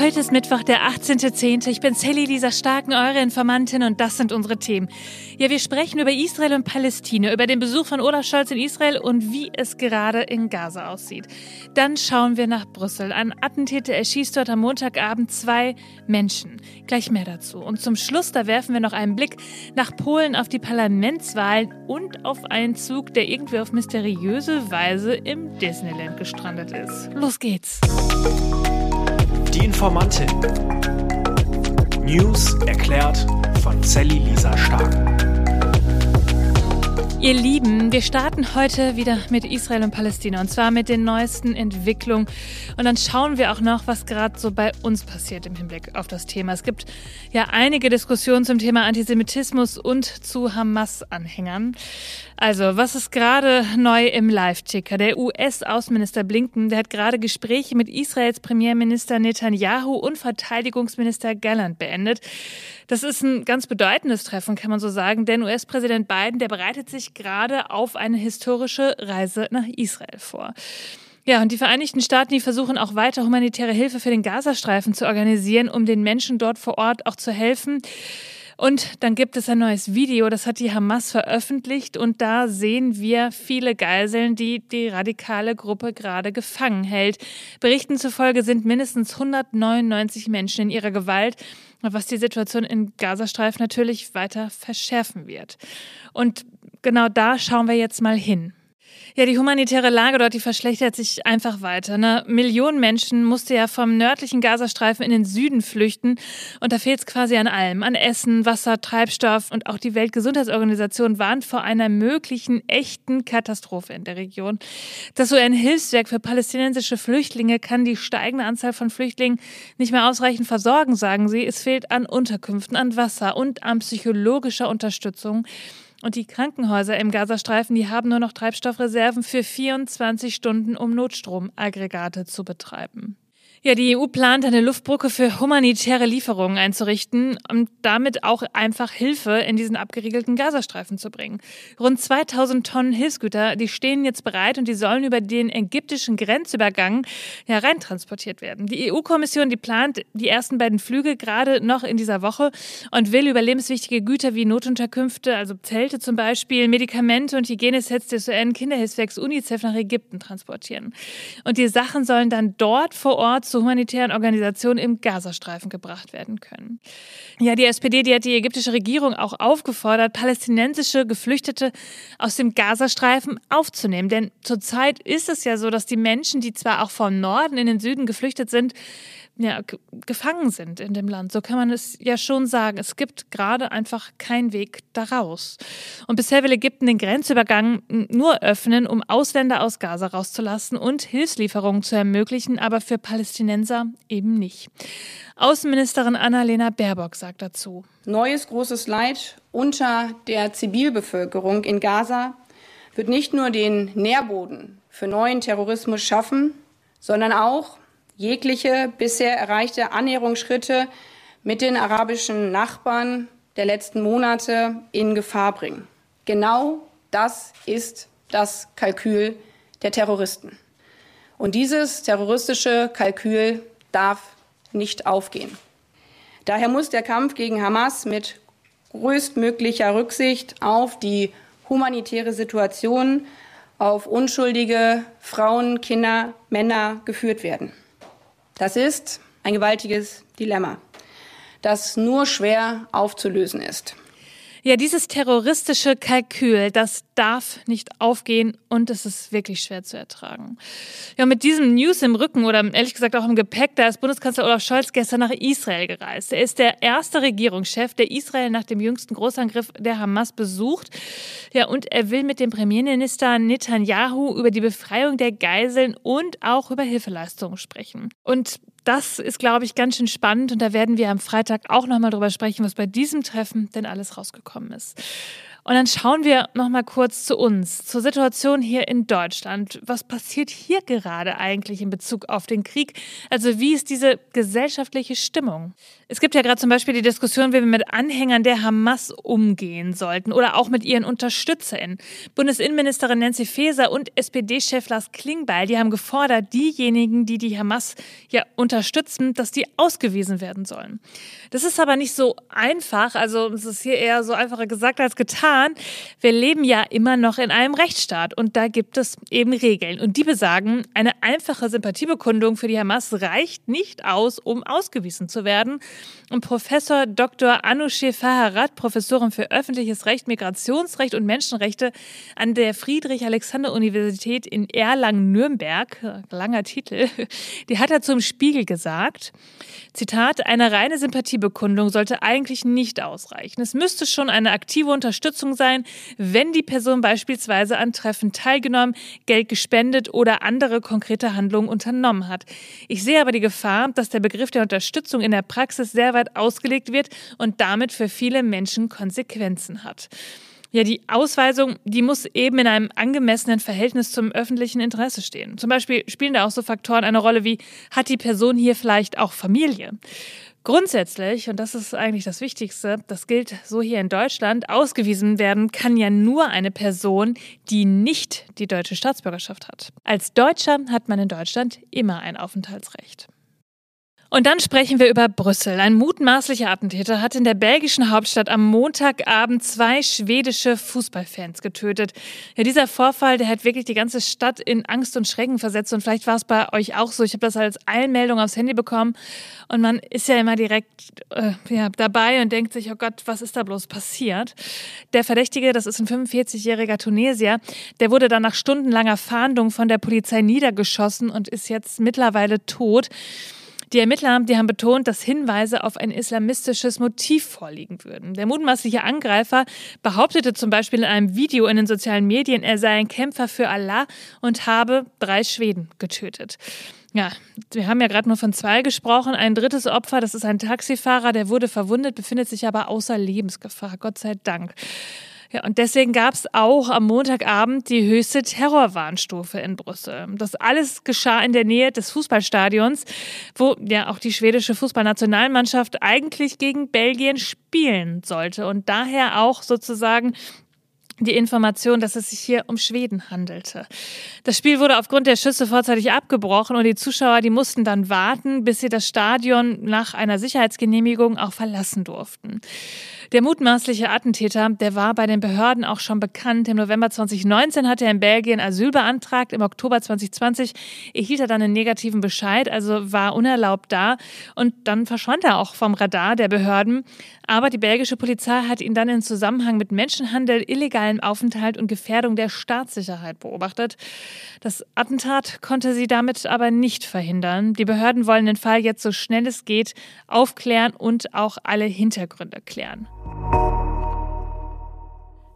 Heute ist Mittwoch, der 18.10. Ich bin Sally Lisa Starken, eure Informantin und das sind unsere Themen. Ja, wir sprechen über Israel und Palästina, über den Besuch von Olaf Scholz in Israel und wie es gerade in Gaza aussieht. Dann schauen wir nach Brüssel. Ein Attentäter erschießt dort am Montagabend zwei Menschen. Gleich mehr dazu. Und zum Schluss, da werfen wir noch einen Blick nach Polen auf die Parlamentswahlen und auf einen Zug, der irgendwie auf mysteriöse Weise im Disneyland gestrandet ist. Los geht's. Die Informantin. News erklärt von Sally Lisa Stark. Ihr Lieben, wir starten heute wieder mit Israel und Palästina und zwar mit den neuesten Entwicklungen. Und dann schauen wir auch noch, was gerade so bei uns passiert im Hinblick auf das Thema. Es gibt ja einige Diskussionen zum Thema Antisemitismus und zu Hamas-Anhängern. Also, was ist gerade neu im Live-Ticker? Der US-Außenminister Blinken, der hat gerade Gespräche mit Israels Premierminister Netanyahu und Verteidigungsminister Galland beendet. Das ist ein ganz bedeutendes Treffen, kann man so sagen, denn US-Präsident Biden, der bereitet sich gerade auf eine historische Reise nach Israel vor. Ja, und die Vereinigten Staaten, die versuchen auch weiter humanitäre Hilfe für den Gazastreifen zu organisieren, um den Menschen dort vor Ort auch zu helfen. Und dann gibt es ein neues Video, das hat die Hamas veröffentlicht und da sehen wir viele Geiseln, die die radikale Gruppe gerade gefangen hält. Berichten zufolge sind mindestens 199 Menschen in ihrer Gewalt was die Situation in Gazastreifen natürlich weiter verschärfen wird. Und genau da schauen wir jetzt mal hin. Ja, die humanitäre Lage dort, die verschlechtert sich einfach weiter. Ne? Millionen Menschen mussten ja vom nördlichen Gazastreifen in den Süden flüchten. Und da fehlt es quasi an allem. An Essen, Wasser, Treibstoff. Und auch die Weltgesundheitsorganisation warnt vor einer möglichen echten Katastrophe in der Region. Das UN-Hilfswerk für palästinensische Flüchtlinge kann die steigende Anzahl von Flüchtlingen nicht mehr ausreichend versorgen, sagen sie. Es fehlt an Unterkünften, an Wasser und an psychologischer Unterstützung. Und die Krankenhäuser im Gazastreifen, die haben nur noch Treibstoffreserven für 24 Stunden, um Notstromaggregate zu betreiben. Ja, die EU plant eine Luftbrücke für humanitäre Lieferungen einzurichten und damit auch einfach Hilfe in diesen abgeriegelten Gazastreifen zu bringen. Rund 2000 Tonnen Hilfsgüter, die stehen jetzt bereit und die sollen über den ägyptischen Grenzübergang hereintransportiert werden. Die EU-Kommission, die plant die ersten beiden Flüge gerade noch in dieser Woche und will überlebenswichtige Güter wie Notunterkünfte, also Zelte zum Beispiel, Medikamente und Hygienesets des UN, Kinderhilfswerks UNICEF nach Ägypten transportieren. Und die Sachen sollen dann dort vor Ort zu humanitären Organisationen im Gazastreifen gebracht werden können. Ja, die SPD, die hat die ägyptische Regierung auch aufgefordert, palästinensische Geflüchtete aus dem Gazastreifen aufzunehmen. Denn zurzeit ist es ja so, dass die Menschen, die zwar auch vom Norden in den Süden geflüchtet sind, ja, gefangen sind in dem Land. So kann man es ja schon sagen. Es gibt gerade einfach keinen Weg daraus. Und bisher will Ägypten den Grenzübergang nur öffnen, um Ausländer aus Gaza rauszulassen und Hilfslieferungen zu ermöglichen, aber für Palästinenser eben nicht. Außenministerin Annalena Baerbock sagt dazu. Neues großes Leid unter der Zivilbevölkerung in Gaza wird nicht nur den Nährboden für neuen Terrorismus schaffen, sondern auch jegliche bisher erreichte Annäherungsschritte mit den arabischen Nachbarn der letzten Monate in Gefahr bringen. Genau das ist das Kalkül der Terroristen. Und dieses terroristische Kalkül darf nicht aufgehen. Daher muss der Kampf gegen Hamas mit größtmöglicher Rücksicht auf die humanitäre Situation, auf unschuldige Frauen, Kinder, Männer geführt werden. Das ist ein gewaltiges Dilemma, das nur schwer aufzulösen ist. Ja, dieses terroristische Kalkül, das darf nicht aufgehen und es ist wirklich schwer zu ertragen. Ja, mit diesem News im Rücken oder ehrlich gesagt auch im Gepäck, da ist Bundeskanzler Olaf Scholz gestern nach Israel gereist. Er ist der erste Regierungschef, der Israel nach dem jüngsten Großangriff der Hamas besucht. Ja, und er will mit dem Premierminister Netanyahu über die Befreiung der Geiseln und auch über Hilfeleistungen sprechen. Und das ist, glaube ich, ganz schön spannend und da werden wir am Freitag auch nochmal drüber sprechen, was bei diesem Treffen denn alles rausgekommen ist. Und dann schauen wir noch mal kurz zu uns, zur Situation hier in Deutschland. Was passiert hier gerade eigentlich in Bezug auf den Krieg? Also wie ist diese gesellschaftliche Stimmung? Es gibt ja gerade zum Beispiel die Diskussion, wie wir mit Anhängern der Hamas umgehen sollten oder auch mit ihren UnterstützerInnen. Bundesinnenministerin Nancy Faeser und SPD-Chef Lars Klingbeil, die haben gefordert, diejenigen, die die Hamas ja unterstützen, dass die ausgewiesen werden sollen. Das ist aber nicht so einfach. Also es ist hier eher so einfacher gesagt als getan. Wir leben ja immer noch in einem Rechtsstaat und da gibt es eben Regeln. Und die besagen, eine einfache Sympathiebekundung für die Hamas reicht nicht aus, um ausgewiesen zu werden. Und Professor Dr. Anousheh Faharat, Professorin für öffentliches Recht, Migrationsrecht und Menschenrechte an der Friedrich-Alexander-Universität in Erlangen-Nürnberg, langer Titel, die hat er zum Spiegel gesagt, Zitat, eine reine Sympathiebekundung sollte eigentlich nicht ausreichen. Es müsste schon eine aktive Unterstützung sein, wenn die Person beispielsweise an Treffen teilgenommen, Geld gespendet oder andere konkrete Handlungen unternommen hat. Ich sehe aber die Gefahr, dass der Begriff der Unterstützung in der Praxis sehr weit ausgelegt wird und damit für viele Menschen Konsequenzen hat. Ja, die Ausweisung, die muss eben in einem angemessenen Verhältnis zum öffentlichen Interesse stehen. Zum Beispiel spielen da auch so Faktoren eine Rolle wie, hat die Person hier vielleicht auch Familie? Grundsätzlich, und das ist eigentlich das Wichtigste, das gilt so hier in Deutschland, ausgewiesen werden kann ja nur eine Person, die nicht die deutsche Staatsbürgerschaft hat. Als Deutscher hat man in Deutschland immer ein Aufenthaltsrecht. Und dann sprechen wir über Brüssel. Ein mutmaßlicher Attentäter hat in der belgischen Hauptstadt am Montagabend zwei schwedische Fußballfans getötet. Ja, dieser Vorfall, der hat wirklich die ganze Stadt in Angst und Schrecken versetzt. Und vielleicht war es bei euch auch so. Ich habe das als Eilmeldung aufs Handy bekommen. Und man ist ja immer direkt äh, ja, dabei und denkt sich, oh Gott, was ist da bloß passiert? Der Verdächtige, das ist ein 45-jähriger Tunesier, der wurde dann nach stundenlanger Fahndung von der Polizei niedergeschossen und ist jetzt mittlerweile tot. Die Ermittler die haben betont, dass Hinweise auf ein islamistisches Motiv vorliegen würden. Der mutmaßliche Angreifer behauptete zum Beispiel in einem Video in den sozialen Medien, er sei ein Kämpfer für Allah und habe drei Schweden getötet. Ja, wir haben ja gerade nur von zwei gesprochen. Ein drittes Opfer, das ist ein Taxifahrer, der wurde verwundet, befindet sich aber außer Lebensgefahr. Gott sei Dank. Ja, und deswegen gab es auch am Montagabend die höchste Terrorwarnstufe in Brüssel. Das alles geschah in der Nähe des Fußballstadions, wo ja auch die schwedische Fußballnationalmannschaft eigentlich gegen Belgien spielen sollte und daher auch sozusagen die Information, dass es sich hier um Schweden handelte. Das Spiel wurde aufgrund der Schüsse vorzeitig abgebrochen und die Zuschauer, die mussten dann warten, bis sie das Stadion nach einer Sicherheitsgenehmigung auch verlassen durften. Der mutmaßliche Attentäter, der war bei den Behörden auch schon bekannt. Im November 2019 hat er in Belgien Asyl beantragt. Im Oktober 2020 erhielt er dann einen negativen Bescheid, also war unerlaubt da. Und dann verschwand er auch vom Radar der Behörden. Aber die belgische Polizei hat ihn dann in Zusammenhang mit Menschenhandel, illegalen Aufenthalt und Gefährdung der Staatssicherheit beobachtet. Das Attentat konnte sie damit aber nicht verhindern. Die Behörden wollen den Fall jetzt so schnell es geht aufklären und auch alle Hintergründe klären.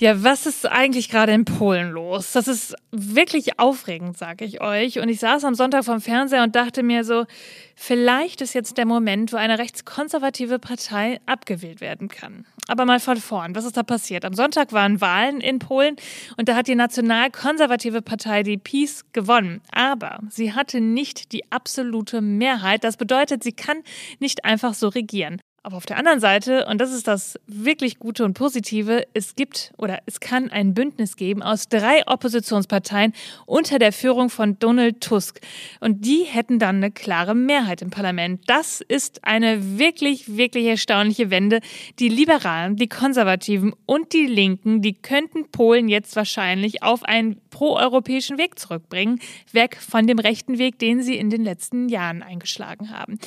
Ja, was ist eigentlich gerade in Polen los? Das ist wirklich aufregend, sage ich euch. Und ich saß am Sonntag vom Fernseher und dachte mir so, vielleicht ist jetzt der Moment, wo eine rechtskonservative Partei abgewählt werden kann. Aber mal von vorn, was ist da passiert? Am Sonntag waren Wahlen in Polen und da hat die nationalkonservative Partei, die PiS, gewonnen. Aber sie hatte nicht die absolute Mehrheit. Das bedeutet, sie kann nicht einfach so regieren. Aber auf der anderen Seite, und das ist das wirklich Gute und Positive, es gibt oder es kann ein Bündnis geben aus drei Oppositionsparteien unter der Führung von Donald Tusk. Und die hätten dann eine klare Mehrheit im Parlament. Das ist eine wirklich, wirklich erstaunliche Wende. Die Liberalen, die Konservativen und die Linken, die könnten Polen jetzt wahrscheinlich auf einen proeuropäischen Weg zurückbringen, weg von dem rechten Weg, den sie in den letzten Jahren eingeschlagen haben.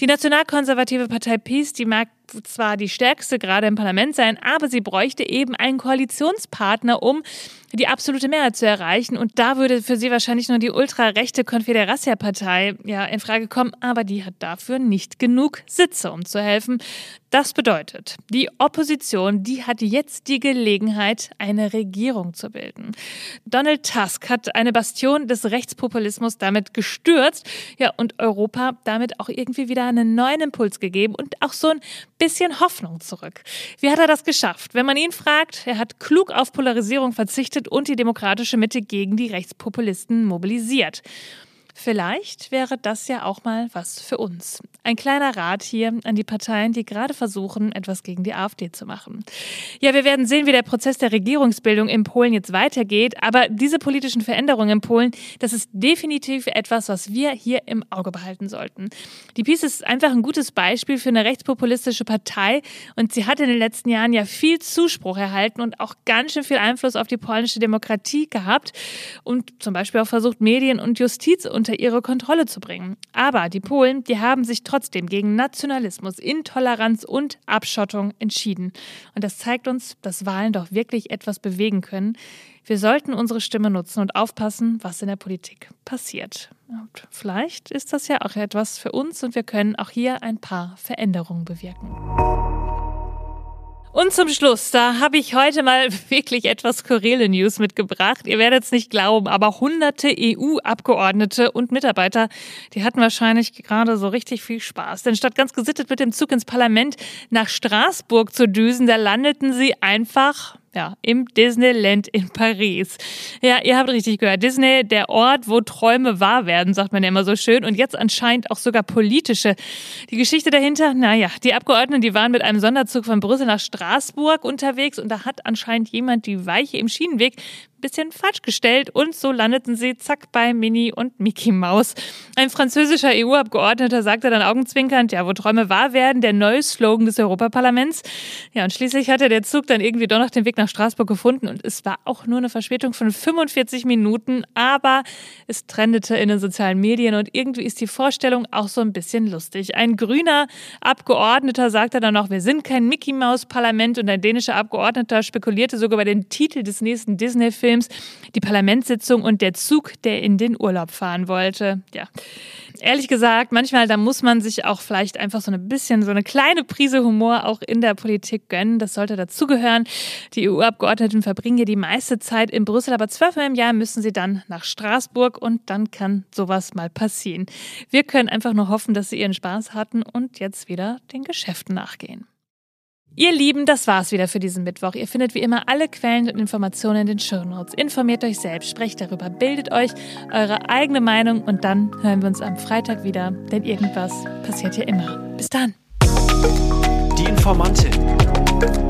Die nationalkonservative Partei PiS, die Mac zwar die stärkste gerade im Parlament sein, aber sie bräuchte eben einen Koalitionspartner, um die absolute Mehrheit zu erreichen. Und da würde für sie wahrscheinlich nur die ultrarechte Confederacia-Partei ja, in Frage kommen, aber die hat dafür nicht genug Sitze, um zu helfen. Das bedeutet, die Opposition, die hat jetzt die Gelegenheit, eine Regierung zu bilden. Donald Tusk hat eine Bastion des Rechtspopulismus damit gestürzt, ja, und Europa damit auch irgendwie wieder einen neuen Impuls gegeben und auch so ein bisschen Hoffnung zurück. Wie hat er das geschafft? Wenn man ihn fragt, er hat klug auf Polarisierung verzichtet und die demokratische Mitte gegen die Rechtspopulisten mobilisiert. Vielleicht wäre das ja auch mal was für uns. Ein kleiner Rat hier an die Parteien, die gerade versuchen, etwas gegen die AfD zu machen. Ja, wir werden sehen, wie der Prozess der Regierungsbildung in Polen jetzt weitergeht. Aber diese politischen Veränderungen in Polen, das ist definitiv etwas, was wir hier im Auge behalten sollten. Die PiS ist einfach ein gutes Beispiel für eine rechtspopulistische Partei und sie hat in den letzten Jahren ja viel Zuspruch erhalten und auch ganz schön viel Einfluss auf die polnische Demokratie gehabt und zum Beispiel auch versucht, Medien und Justiz unter unter ihre Kontrolle zu bringen. Aber die Polen, die haben sich trotzdem gegen Nationalismus, Intoleranz und Abschottung entschieden. Und das zeigt uns, dass Wahlen doch wirklich etwas bewegen können. Wir sollten unsere Stimme nutzen und aufpassen, was in der Politik passiert. Und vielleicht ist das ja auch etwas für uns und wir können auch hier ein paar Veränderungen bewirken. Und zum Schluss, da habe ich heute mal wirklich etwas skurrile News mitgebracht. Ihr werdet es nicht glauben, aber hunderte EU-Abgeordnete und Mitarbeiter, die hatten wahrscheinlich gerade so richtig viel Spaß. Denn statt ganz gesittet mit dem Zug ins Parlament nach Straßburg zu düsen, da landeten sie einfach ja, im Disneyland in Paris. Ja, ihr habt richtig gehört. Disney, der Ort, wo Träume wahr werden, sagt man ja immer so schön. Und jetzt anscheinend auch sogar politische. Die Geschichte dahinter, naja, die Abgeordneten, die waren mit einem Sonderzug von Brüssel nach Straßburg unterwegs und da hat anscheinend jemand die Weiche im Schienenweg bisschen falsch gestellt und so landeten sie zack bei Minnie und Mickey Maus. Ein französischer EU-Abgeordneter sagte dann augenzwinkernd, ja, wo Träume wahr werden, der neue Slogan des Europaparlaments. Ja, und schließlich hatte der Zug dann irgendwie doch noch den Weg nach Straßburg gefunden und es war auch nur eine Verspätung von 45 Minuten, aber es trendete in den sozialen Medien und irgendwie ist die Vorstellung auch so ein bisschen lustig. Ein grüner Abgeordneter sagte dann noch, wir sind kein Mickey Maus Parlament und ein dänischer Abgeordneter spekulierte sogar über den Titel des nächsten Disney-Films Films, die Parlamentssitzung und der Zug, der in den Urlaub fahren wollte. Ja. Ehrlich gesagt, manchmal, da muss man sich auch vielleicht einfach so ein bisschen, so eine kleine Prise Humor auch in der Politik gönnen. Das sollte dazugehören. Die EU-Abgeordneten verbringen ja die meiste Zeit in Brüssel, aber zwölfmal im Jahr müssen sie dann nach Straßburg und dann kann sowas mal passieren. Wir können einfach nur hoffen, dass sie ihren Spaß hatten und jetzt wieder den Geschäften nachgehen. Ihr Lieben, das war's wieder für diesen Mittwoch. Ihr findet wie immer alle Quellen und Informationen in den Shownotes. Informiert euch selbst, sprecht darüber, bildet euch eure eigene Meinung und dann hören wir uns am Freitag wieder, denn irgendwas passiert hier immer. Bis dann. Die Informantin.